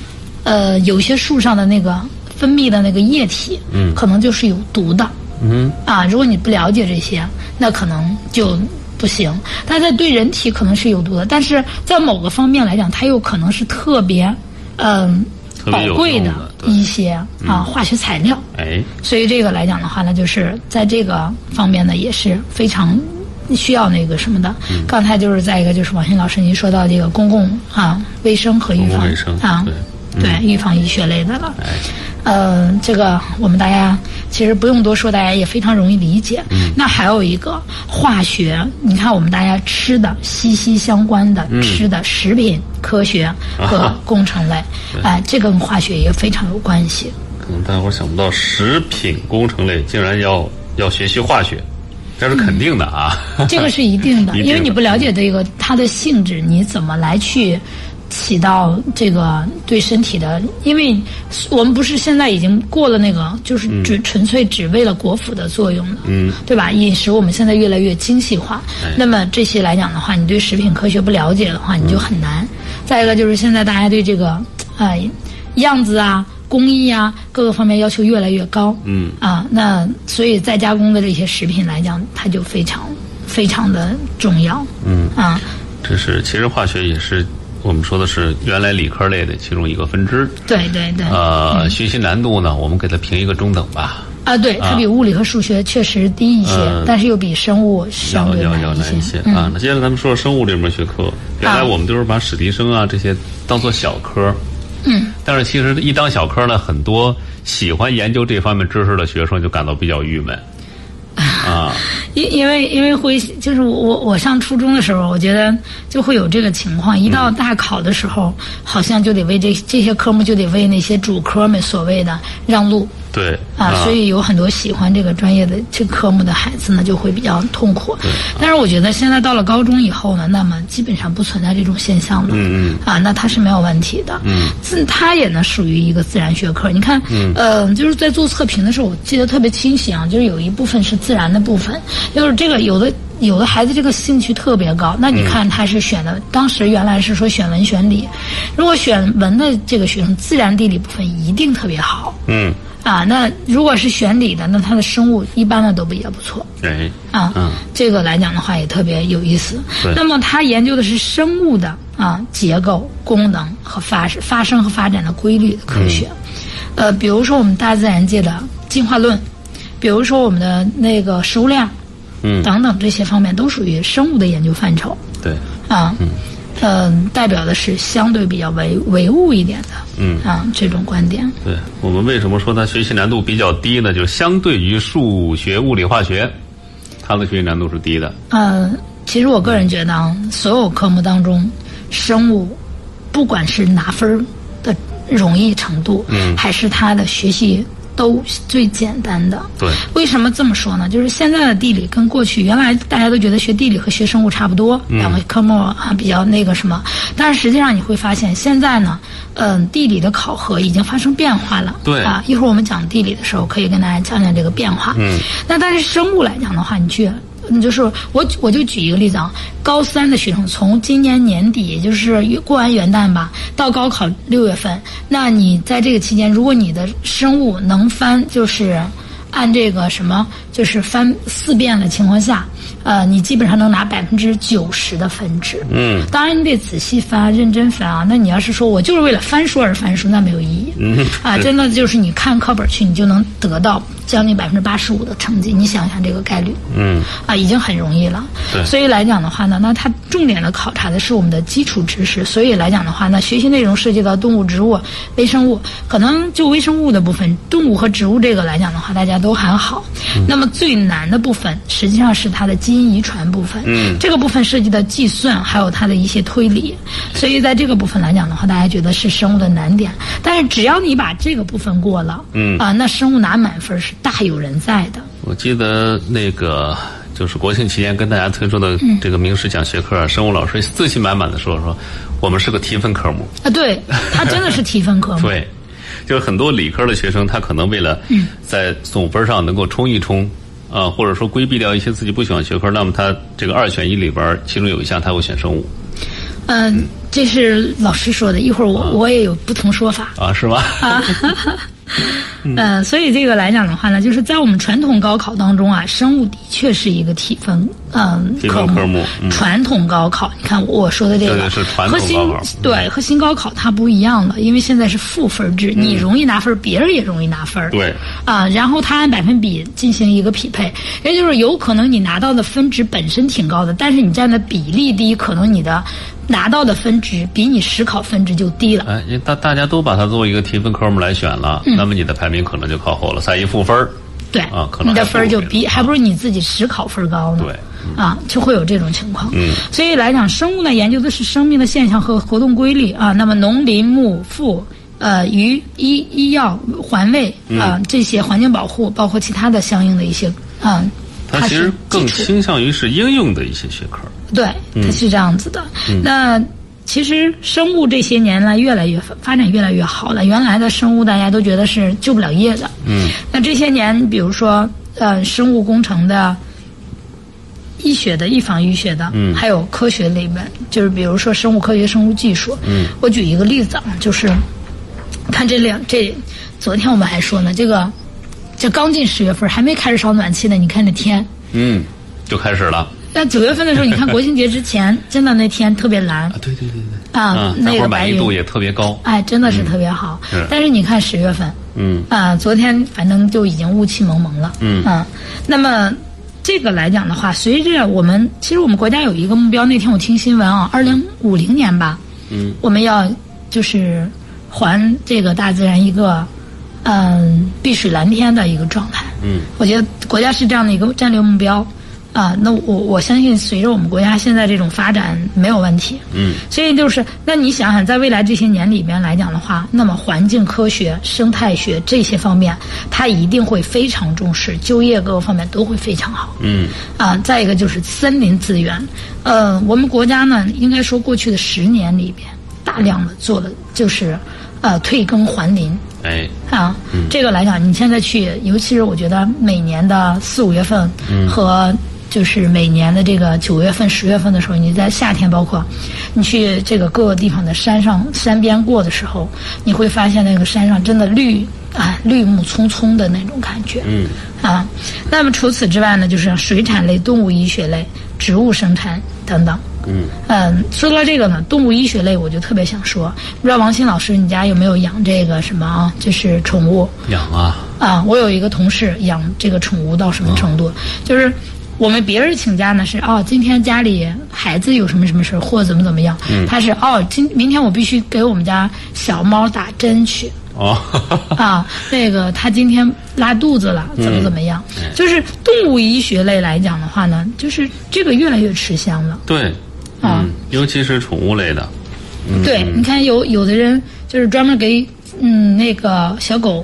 呃，有些树上的那个分泌的那个液体，嗯，可能就是有毒的。嗯。啊，如果你不了解这些，那可能就不行。但在对人体可能是有毒的，但是在某个方面来讲，它又可能是特别，嗯。宝贵的一些啊化学材料，哎，所以这个来讲的话呢，就是在这个方面呢也是非常需要那个什么的。刚才就是再一个就是王鑫老师您说到这个公共啊卫生和预防啊，对预防医学类的了。呃，这个我们大家其实不用多说，大家也非常容易理解。那还有一个化学，你看我们大家吃的息息相关的吃的食品科学和工程类，哎，这跟化学也非常有关系。可能大家伙想不到，食品工程类竟然要要学习化学，这是肯定的啊。这个是 一定的，因为你不了解这个它的性质，你怎么来去？起到这个对身体的，因为我们不是现在已经过了那个，就是只纯粹只为了国府的作用了，嗯，对吧？饮食我们现在越来越精细化，那么这些来讲的话，你对食品科学不了解的话，你就很难。再一个就是现在大家对这个呃样子啊、工艺啊各个方面要求越来越高，嗯，啊，那所以再加工的这些食品来讲，它就非常非常的重要，嗯。啊，这是其实化学也是。我们说的是原来理科类的其中一个分支。对对对。呃，学习难度呢，我们给它评一个中等吧。啊，对，它比物理和数学确实低一些，但是又比生物相对要要难一些啊。那接下来咱们说说生物这门学科。原来我们都是把史迪生啊这些当做小科。嗯。但是其实一当小科呢，很多喜欢研究这方面知识的学生就感到比较郁闷。啊，因因为因为会就是我我上初中的时候，我觉得就会有这个情况，一到大考的时候，好像就得为这这些科目就得为那些主科们所谓的让路。对啊，所以有很多喜欢这个专业的这科目的孩子呢，就会比较痛苦。但是我觉得现在到了高中以后呢，那么基本上不存在这种现象了。嗯嗯。啊，那他是没有问题的。嗯。自它也呢属于一个自然学科。你看，呃，就是在做测评的时候，我记得特别清晰啊，就是有一部分是自然的部分，就是这个有的有的孩子这个兴趣特别高，那你看他是选的，当时原来是说选文选理，如果选文的这个学生，自然地理部分一定特别好。嗯。啊，那如果是选理的，那它的生物一般的都比较不错。对，啊，嗯，这个来讲的话也特别有意思。那么他研究的是生物的啊结构、功能和发发生和发展的规律的科学。呃，比如说我们大自然界的进化论，比如说我们的那个食物链，嗯，等等这些方面都属于生物的研究范畴。对，啊，嗯，嗯，代表的是相对比较唯唯物一点的，嗯啊这种观点。对我们为什么说它学习难度比较低呢？就相对于数学、物理、化学，它的学习难度是低的。嗯，其实我个人觉得啊，所有科目当中，生物不管是拿分的容易程度，嗯还是它的学习都最简单的。对，为什么这么说呢？就是现在的地理跟过去原来大家都觉得学地理和学生物差不多，嗯两个科目啊比较那个什么，但是实际上你会发现现在呢，嗯、地理的考核已经发生变化了。对啊，一会儿我们讲地理的时候可以跟大家讲讲这个变化。嗯，那但是生物来讲的话，你去。你就是我，我就举一个例子啊，高三的学生从今年年底，也就是过完元旦吧，到高考六月份，那你在这个期间，如果你的生物能翻，就是按这个什么，就是翻四遍的情况下，呃，你基本上能拿百分之九十的分值。嗯，当然你得仔细翻，认真翻啊。那你要是说我就是为了翻书而翻书，那没有意义。嗯啊，真的就是你看课本去，你就能得到将近百分之八十五的成绩。你想想这个概率。嗯，啊，已经很容易了。对所以来讲的话呢，那它重点的考察的是我们的基础知识。所以来讲的话呢，学习内容涉及到动物、植物、微生物，可能就微生物的部分，动物和植物这个来讲的话，大家都还好。那么最难的部分，实际上是它的基因遗传部分。嗯这个部分涉及到计算，还有它的一些推理。所以在这个部分来讲的话，大家觉得是生物的难点。但是只要你把这个部分过了，嗯啊，那生物拿满分是大有人在的。我记得那个就是国庆期间跟大家推出的嗯这个名师讲学科啊，生物老师自信满满的说说，我们是个提分科目。啊，对，它真的是提分科目。对，就是很多理科的学生，他可能为了嗯在总分上能够冲一冲，啊、或者说规避掉一些自己不喜欢学科，那么他这个二选一里边，其中有一项他会选生物嗯，这是老师说的，一会儿我我也有不同说法。啊，是吧？啊，呃，所以这个来讲的话呢，就是在我们传统高考当中啊，生物的确是一个体分，嗯、科目嗯。传统高考，你看我说的这个对对是传统和新高考对和新高考它不一样了，因为现在是赋分制，你容易拿分，别人也容易拿分。嗯对，啊，然后它按百分比进行一个匹配，也就是有可能你拿到的分值本身挺高的，但是你占的比例低，可能你的拿到的分值比你实考分值就低了。哎，大大家都把它作为一个提分科目来选了，嗯。那么你的排名可能就靠后了，再一赋分儿对，啊可能你的分儿就比还不如你自己实考分儿高呢。对，啊，就会有这种情况。嗯，所以来讲，生物呢研究的是生命的现象和活动规律啊。那么农林牧副。呃，鱼、医、医药、环卫嗯啊、这些环境保护，包括其他的相应的一些啊，它其实更倾向于是应用的一些学科。对，它是这样子的。那其实生物这些年来越来越发发展越来越好了。原来的生物大家都觉得是救不了业的。嗯，那这些年，比如说呃，生物工程的。医学的、预防医学的，嗯还有科学类面，就是比如说生物科学、生物技术。嗯，我举一个例子啊，就是看这两这，昨天我们还说呢，这个这刚进十月份，还没开始烧暖气呢，你看这天，嗯，就开始了。那九月份的时候，你看国庆节之前，真的那天特别蓝啊，对对对对。啊，嗯，那会那个白云儿满意度也特别高。哎，真的是特别好。但是你看十月份，嗯啊，昨天反正就已经雾气蒙蒙了。嗯啊，那么这个来讲的话，随着我们其实我们国家有一个目标，那天我听新闻啊，二零五零年吧，嗯我们要就是还这个大自然一个嗯碧水蓝天的一个状态。嗯我觉得国家是这样的一个战略目标啊，那我我相信随着我们国家现在这种发展没有问题。嗯所以就是，那你想想，在未来这些年里面来讲的话，那么环境科学、生态学这些方面，它一定会非常重视，就业各个方面都会非常好。嗯啊，再一个就是森林资源，呃，我们国家呢，应该说过去的十年里边，大量的做的就是，呃，退耕还林。哎啊，这个来讲，你现在去，尤其是我觉得每年的四五月份和就是每年的这个九月份、十月份的时候，你在夏天，包括你去这个各个地方的山上、山边过的时候，你会发现那个山上真的绿啊，绿木葱葱的那种感觉。嗯啊，那么除此之外呢，就是水产类、动物医学类、植物生产等等。嗯嗯，说到这个呢，动物医学类，我就特别想说，不知道王鑫老师你家有没有养这个什么啊？就是宠物养啊啊？我有一个同事养这个宠物到什么程度？就是我们别人请假呢是哦，今天家里孩子有什么什么事或怎么怎么样。嗯。他是哦，今明天我必须给我们家小猫打针去。哦。啊，那个他今天拉肚子了，怎么怎么样？就是动物医学类来讲的话呢，就是这个越来越吃香了。对。啊，尤其是宠物类的。对，你看有有的人就是专门给嗯那个小狗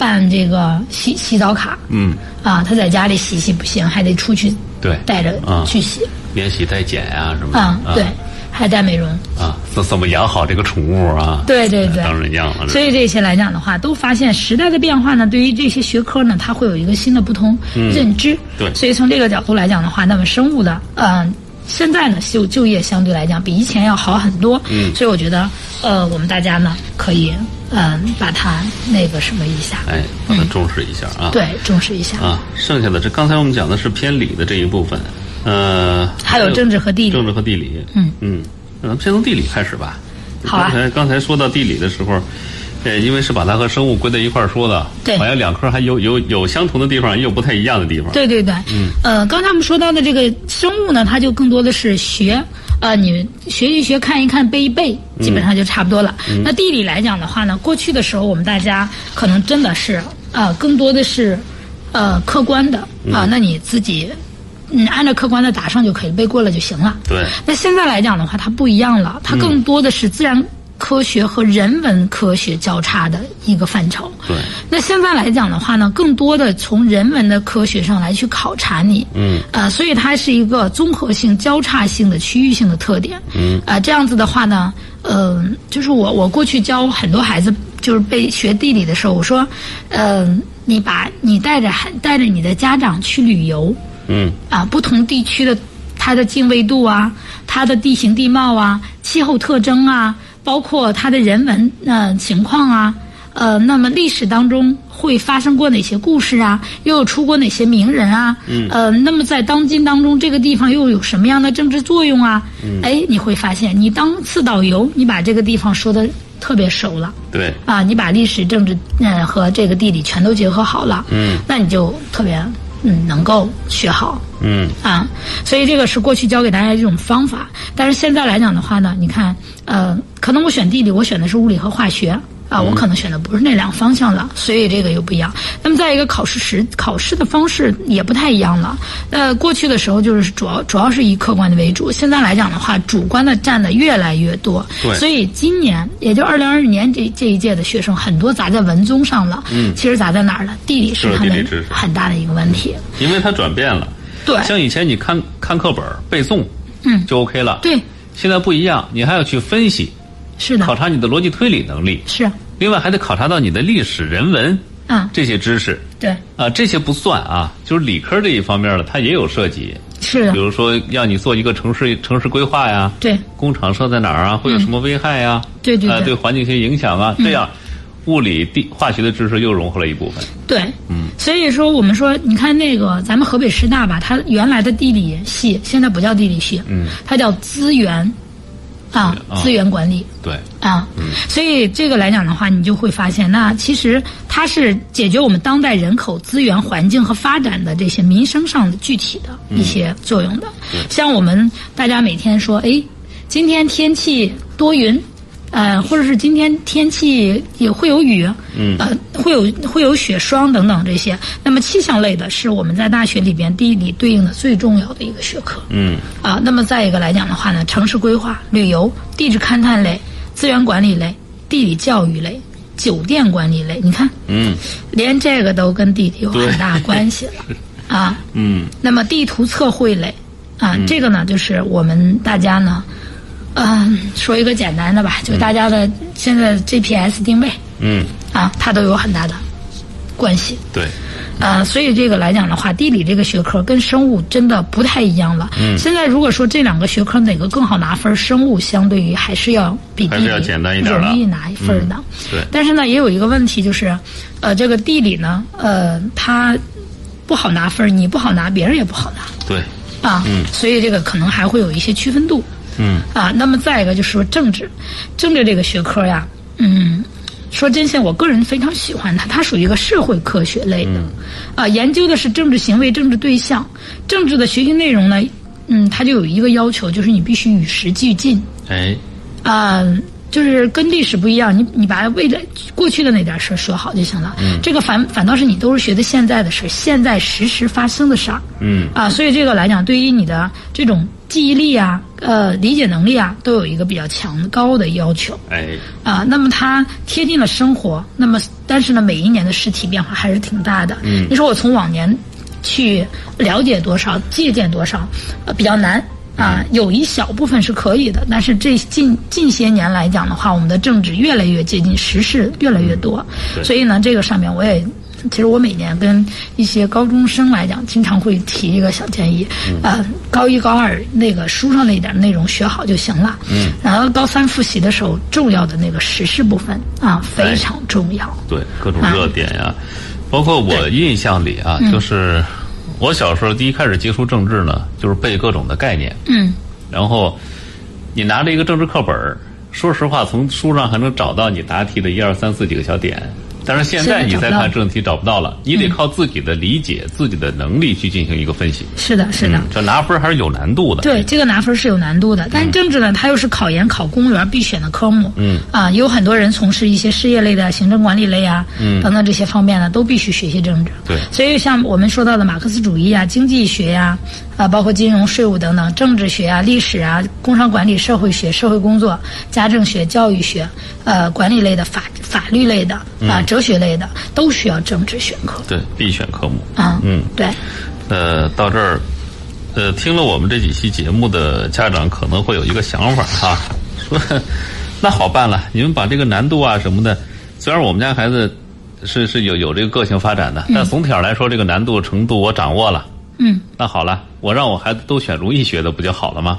办这个洗洗澡卡。嗯。啊，他在家里洗洗不行，还得出去对带着去洗。免洗带剪呀什么的。啊，对，还带美容。啊，怎怎么养好这个宠物啊？对对对，当然养了。所以这些来讲的话，都发现时代的变化呢，对于这些学科呢，它会有一个新的不同认知。对。所以从这个角度来讲的话，那么生物的嗯。现在呢，就就业相对来讲比以前要好很多，嗯，所以我觉得，呃，我们大家呢可以，嗯，把它那个什么一下，哎，把它重视一下啊，对，重视一下啊。剩下的这刚才我们讲的是偏理的这一部分，呃，还有政治和地理，政治和地理，嗯嗯，咱们先从地理开始吧。好啊。刚才刚才说到地理的时候。呃，因为是把它和生物归在一块儿说的，对，好像两科还有有有相同的地方，也有不太一样的地方。对对对，嗯，呃，刚才我们说到的这个生物呢，它就更多的是学，呃，你学一学，看一看，背一背，基本上就差不多了。那地理来讲的话呢，过去的时候我们大家可能真的是，呃，更多的是，呃，客观的啊，那你自己，嗯，按照客观的答上就可以，背过了就行了。对。那现在来讲的话，它不一样了，它更多的是自然。科学和人文科学交叉的一个范畴。对。那现在来讲的话呢，更多的从人文的科学上来去考察你。嗯。啊，所以它是一个综合性、交叉性的区域性的特点。嗯。啊，这样子的话呢，呃，就是我我过去教很多孩子，就是被学地理的时候，我说，呃，你把你带着孩带着你的家长去旅游。嗯。啊，不同地区的它的经纬度啊，它的地形地貌啊，气候特征啊。包括它的人文呃情况啊，呃，那么历史当中会发生过哪些故事啊？又有出过哪些名人啊？嗯。呃，那么在当今当中，这个地方又有什么样的政治作用啊？嗯。哎，你会发现，你当次导游，你把这个地方说的特别熟了。对。啊，你把历史、政治嗯和这个地理全都结合好了。嗯。那你就特别嗯能够学好。嗯。啊，所以这个是过去教给大家一种方法，但是现在来讲的话呢，你看，呃。可能我选地理，我选的是物理和化学啊，我可能选的不是那两个方向了，所以这个又不一样。那么再一个考试时考试的方式也不太一样了。那，过去的时候就是主要主要是以客观的为主，现在来讲的话，主观的占的越来越多。对。所以今年也就二零二二年这这一届的学生很多砸在文综上了。嗯。其实砸在哪儿了？地理是他们很大的一个问题。因为它转变了。对。像以前你看看课本背诵，嗯，就 OK 了。对。现在不一样，你还要去分析。是的，考察你的逻辑推理能力。是，另外还得考察到你的历史人文啊。这些知识。对。啊这些不算啊，就是理科这一方面呢，它也有涉及。是的，比如说让你做一个城市城市规划呀，对，工厂设在哪儿啊，会有什么危害呀？对对对，对环境一些影响啊，这样物理地化学的知识又融合了一部分。对，嗯，所以说我们说，你看那个咱们河北师大吧，它原来的地理系现在不叫地理系，嗯，它叫资源。啊，资源管理。对。啊，所以这个来讲的话，你就会发现，那其实它是解决我们当代人口资源环境和发展的这些民生上的具体的一些作用的。像我们大家每天说，哎，今天天气多云。呃，或者是今天天气也会有雨，嗯，呃，会有会有雪霜等等这些。那么气象类的是我们在大学里边地理对应的最重要的一个学科，嗯，啊，那么再一个来讲的话呢，城市规划、旅游、地质勘探类、资源管理类、地理教育类、酒店管理类，你看，嗯，连这个都跟地理有很大关系了，啊，嗯，那么地图测绘类，啊，这个呢就是我们大家呢。嗯，说一个简单的吧，就大家的现在 GPS 定位，嗯，啊，它都有很大的关系。对，呃，所以这个来讲的话，地理这个学科跟生物真的不太一样了。嗯，现在如果说这两个学科哪个更好拿分，生物相对于还是要比地理容易拿一分的。对，但是呢，也有一个问题就是，呃，这个地理呢，呃，它不好拿分，你不好拿，别人也不好拿。对，啊，嗯，所以这个可能还会有一些区分度。嗯啊，那么再一个就是说政治，政治这个学科呀，嗯，说真心，我个人非常喜欢它，它属于一个社会科学类的，啊，研究的是政治行为、政治对象、政治的学习内容呢。嗯，它就有一个要求，就是你必须与时俱进。哎，啊。就是跟历史不一样，你你把未来过去的那点事儿说好就行了。嗯，这个反反倒是你都是学的现在的事儿，现在实时发生的事儿。嗯，啊，所以这个来讲，对于你的这种记忆力啊、呃理解能力啊，都有一个比较强高的要求。哎，啊，那么它贴近了生活，那么但是呢，每一年的实体变化还是挺大的。嗯，你说我从往年去了解多少、借鉴多少，呃，比较难。啊，有一小部分是可以的，但是这近近些年来讲的话，我们的政治越来越接近时事，越来越多，所以呢，这个上面我也，其实我每年跟一些高中生来讲，经常会提一个小建议，呃，高一高二那个书上那点内容学好就行了，嗯，然后高三复习的时候，重要的那个时事部分啊非常重要，对各种热点呀，包括我印象里啊，就是。我小时候第一开始接触政治呢，就是背各种的概念。嗯。然后，你拿着一个政治课本儿，说实话，从书上还能找到你答题的一二三四几个小点。但是现在你再看这种题找不到了，你得靠自己的理解、自己的能力去进行一个分析。是的，是的，这拿分还是有难度的。对，这个拿分是有难度的。但是政治呢，它又是考研、考公务员必选的科目。嗯。啊，有很多人从事一些事业类的、行政管理类啊，等等这些方面呢，都必须学习政治。对。所以像我们说到的马克思主义啊、经济学呀。啊，包括金融、税务等等，政治学啊、历史啊、工商管理、社会学、社会工作、家政学、教育学，呃，管理类的、法法律类的啊、哲学类的，都需要政治选科。对，必选科目。啊，嗯，对。呃，到这儿，呃，听了我们这几期节目的家长可能会有一个想法哈，说那好办了，你们把这个难度啊什么的，虽然我们家孩子是是有有这个个性发展的，但总体上来说，这个难度程度我掌握了。嗯，那好了，我让我孩子都选容易学的不就好了吗？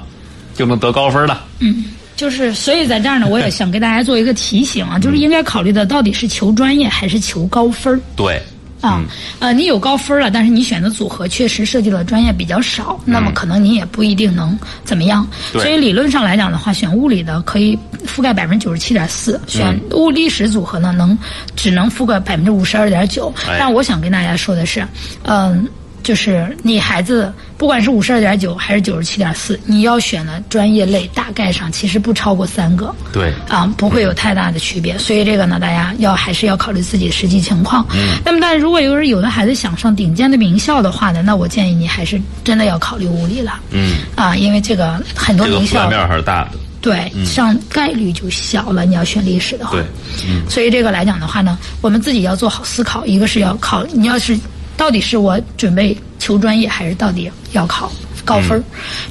就能得高分了。嗯，就是所以在这儿呢，我也想给大家做一个提醒啊，就是应该考虑的到底是求专业还是求高分对。啊，呃，你有高分了，但是你选的组合确实涉及的专业比较少，那么可能你也不一定能怎么样。所以理论上来讲的话，选物理的可以覆盖百分之九十七点四，选物历史组合呢能只能覆盖百分之五十二点九。但我想跟大家说的是，嗯。就是你孩子不管是五十二点九还是九十七点四，你要选的专业类大概上其实不超过三个。对。啊，不会有太大的区别。所以这个呢，大家要还是要考虑自己的实际情况。嗯。那么，但如果有人有的孩子想上顶尖的名校的话呢，那我建议你还是真的要考虑物理了。嗯。啊，因为这个很多名校。面还是大的。对，上概率就小了。你要选历史的话。对。嗯。所以这个来讲的话呢，我们自己要做好思考。一个是要考，你要是。到底是我准备求专业，还是到底要考高分儿？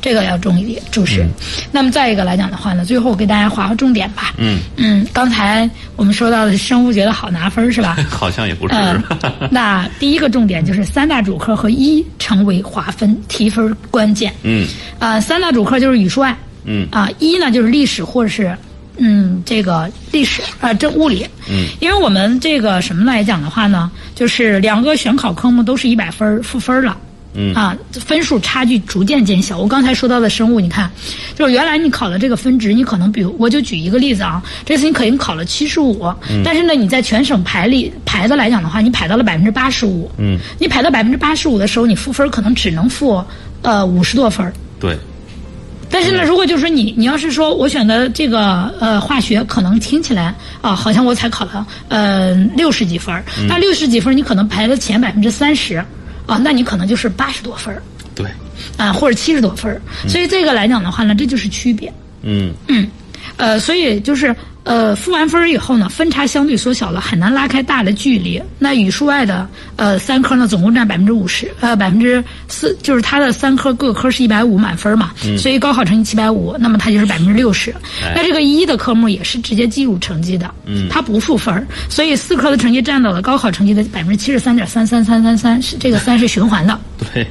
这个要重一点，注释。那么再一个来讲的话呢，最后给大家划个重点吧。嗯嗯，刚才我们说到的生物觉得好拿分是吧？好像也不是。那第一个重点就是三大主科和一成为划分提分关键。嗯。啊，三大主科就是语数外。嗯。啊，一呢就是历史或者是。嗯，这个历史啊，这物理，嗯，因为我们这个什么来讲的话呢，就是两个选考科目都是一百分赋分了，嗯。啊，分数差距逐渐减小。我刚才说到的生物，你看，就是原来你考的这个分值，你可能比如我就举一个例子啊，这次你可能考了七十五，但是呢，你在全省排里排的来讲的话，你排到了百分之八十五，嗯，你排到百分之八十五的时候，你赋分可能只能赋呃五十多分对。但是呢，如果就是说你，你要是说我选的这个呃化学，可能听起来啊，好像我才考了呃六十几分儿，那六十几分儿你可能排了前百分之三十，啊，那你可能就是八十多分儿。对。啊，或者七十多分儿，所以这个来讲的话呢，这就是区别。嗯。嗯，呃，所以就是。呃，赋完分以后呢，分差相对缩小了，很难拉开大的距离。那语数外的呃三科呢，总共占百分之五十，呃百分之四，就是它的三科各科是一百五满分嘛，所以高考成绩七百五，那么它就是百分之六十。那这个一的科目也是直接计入成绩的，它不赋分，所以四科的成绩占到了高考成绩的百分之七十三点三三三三三，是这个三是循环的。对。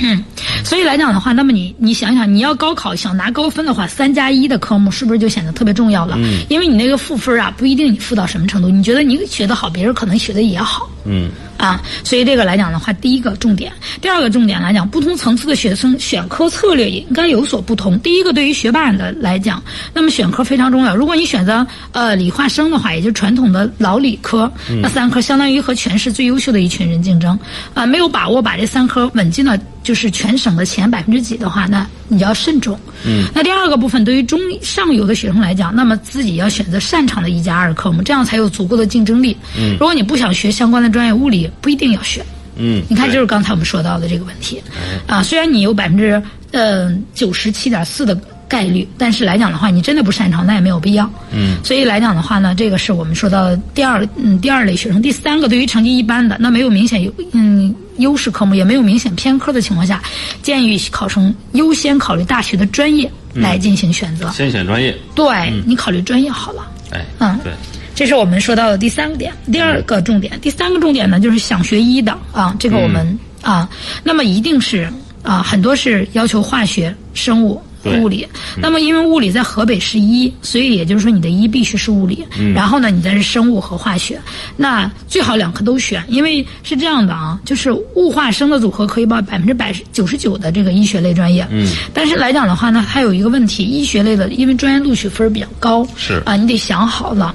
嗯，所以来讲的话，那么你你想想，你要高考想拿高分的话，三加一的科目是不是就显得特别重要了？嗯，因为你那个赋分啊，不一定你赋到什么程度。你觉得你学得好，别人可能学的也好。嗯，啊，所以这个来讲的话，第一个重点，第二个重点来讲，不同层次的学生选科策略也应该有所不同。第一个，对于学霸的来讲，那么选科非常重要。如果你选择呃理化生的话，也就是传统的老理科，那三科相当于和全市最优秀的一群人竞争啊，没有把握把这三科稳进了就是全省的前百分之几的话，那你就要慎重。嗯。那第二个部分，对于中上游的学生来讲，那么自己要选择擅长的一加二科目，这样才有足够的竞争力。嗯。如果你不想学相关的专业，物理不一定要选。嗯。你看，就是刚才我们说到的这个问题。啊，虽然你有百分之呃九十七点四的概率，但是来讲的话，你真的不擅长，那也没有必要。嗯。所以来讲的话呢，这个是我们说到第二嗯第二类学生。第三个，对于成绩一般的，那没有明显有嗯优势科目，也没有明显偏科的情况下，建议考生优先考虑大学的专业来进行选择。先选专业。对你考虑专业好了。哎。嗯。对。这是我们说到的第三个点，第二个重点，第三个重点呢，就是想学医的啊，这个我们啊，那么一定是啊，很多是要求化学、生物、物理。那么因为物理在河北是一，所以也就是说你的一必须是物理，然后呢，你再是生物和化学。那最好两科都选，因为是这样的啊，就是物化生的组合可以报百分之百九十九的这个医学类专业。嗯。但是来讲的话呢，它有一个问题，医学类的因为专业录取分比较高，是啊，你得想好了。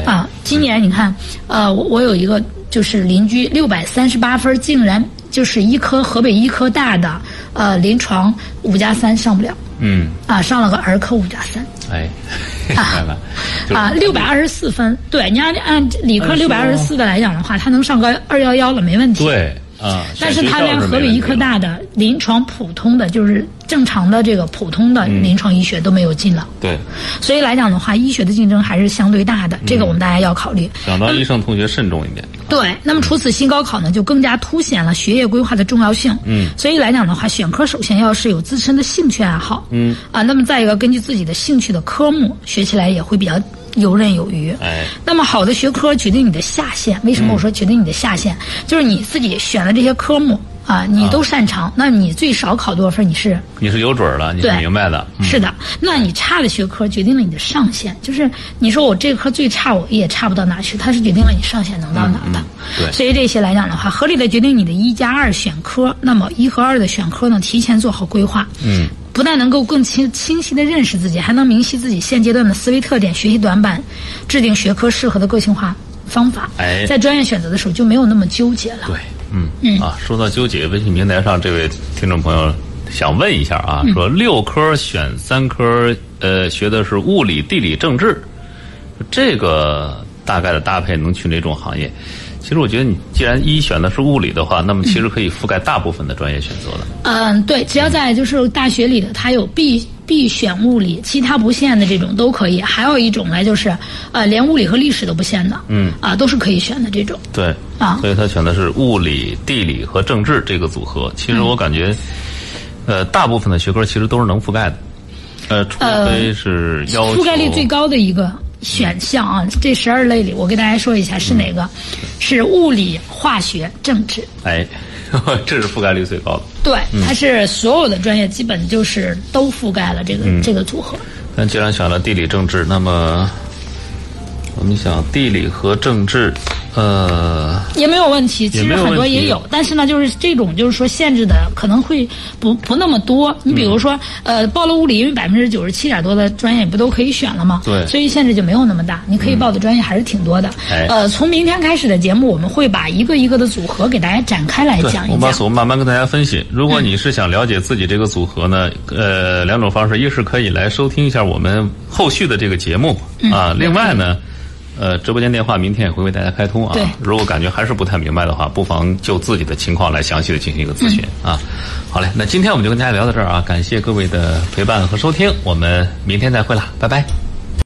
啊，今年你看，呃，我我有一个就是邻居六百三十八分，竟然就是医科河北医科大的，呃，临床五加三上不了。嗯。啊，上了个儿科五加三。哎。啊，六百二十四分，对，你按按理科六百二十四的来讲的话，他能上个二幺幺了，没问题。对。啊，但是他连河北医科大的临床普通的，就是正常的这个普通的临床医学都没有进了。对，所以来讲的话，医学的竞争还是相对大的，这个我们大家要考虑。想当医生同学慎重一点。对，那么除此新高考呢，就更加凸显了学业规划的重要性。嗯，所以来讲的话，选科首先要是有自身的兴趣爱好。嗯，啊，那么再一个，根据自己的兴趣的科目学起来也会比较。游刃有余。哎，那么好的学科决定你的下限。为什么我说决定你的下限？就是你自己选的这些科目啊，你都擅长，那你最少考多少分？你是你是有准了，你是明白的。是的，那你差的学科决定了你的上限。就是你说我这科最差，我也差不到哪去，它是决定了你上限能到哪的。对，所以这些来讲的话，合理的决定你的一加二选科。那么一和二的选科呢，提前做好规划。嗯。不但能够更清清晰的认识自己，还能明晰自己现阶段的思维特点、学习短板，制定学科适合的个性化方法。哎，在专业选择的时候就没有那么纠结了。对，嗯嗯啊，说到纠结，微信平台上这位听众朋友想问一下啊，说六科选三科，呃，学的是物理、地理、政治，这个大概的搭配能去哪种行业？其实我觉得，你既然一选的是物理的话，那么其实可以覆盖大部分的专业选择的。嗯，对，只要在就是大学里的，它有必必选物理，其他不限的这种都可以。还有一种呢，就是呃，连物理和历史都不限的，嗯，啊，都是可以选的这种。对，啊，所以他选的是物理、地理和政治这个组合。其实我感觉，呃，大部分的学科其实都是能覆盖的，呃，除非是要覆盖率最高的一个。选项啊，这十二类里，我给大家说一下是哪个，是物理、化学、政治。哎，这是覆盖率最高的。对，它是所有的专业基本就是都覆盖了这个这个组合。那既然选了地理、政治，那么我们想地理和政治。呃，也没有问题，其实很多也有，但是呢，就是这种就是说限制的可能会不不那么多。你比如说，呃，报了物理，因为百分之九十七点多的专业不都可以选了吗？对，所以限制就没有那么大，你可以报的专业还是挺多的。呃，从明天开始的节目，我们会把一个一个的组合给大家展开来讲一讲。我们慢慢跟大家分析。如果你是想了解自己这个组合呢，呃，两种方式，一是可以来收听一下我们后续的这个节目啊，另外呢。呃，直播间电话明天也会为大家开通啊。如果感觉还是不太明白的话，不妨就自己的情况来详细的进行一个咨询啊。好嘞，那今天我们就跟大家聊到这儿啊，感谢各位的陪伴和收听，我们明天再会了，拜拜。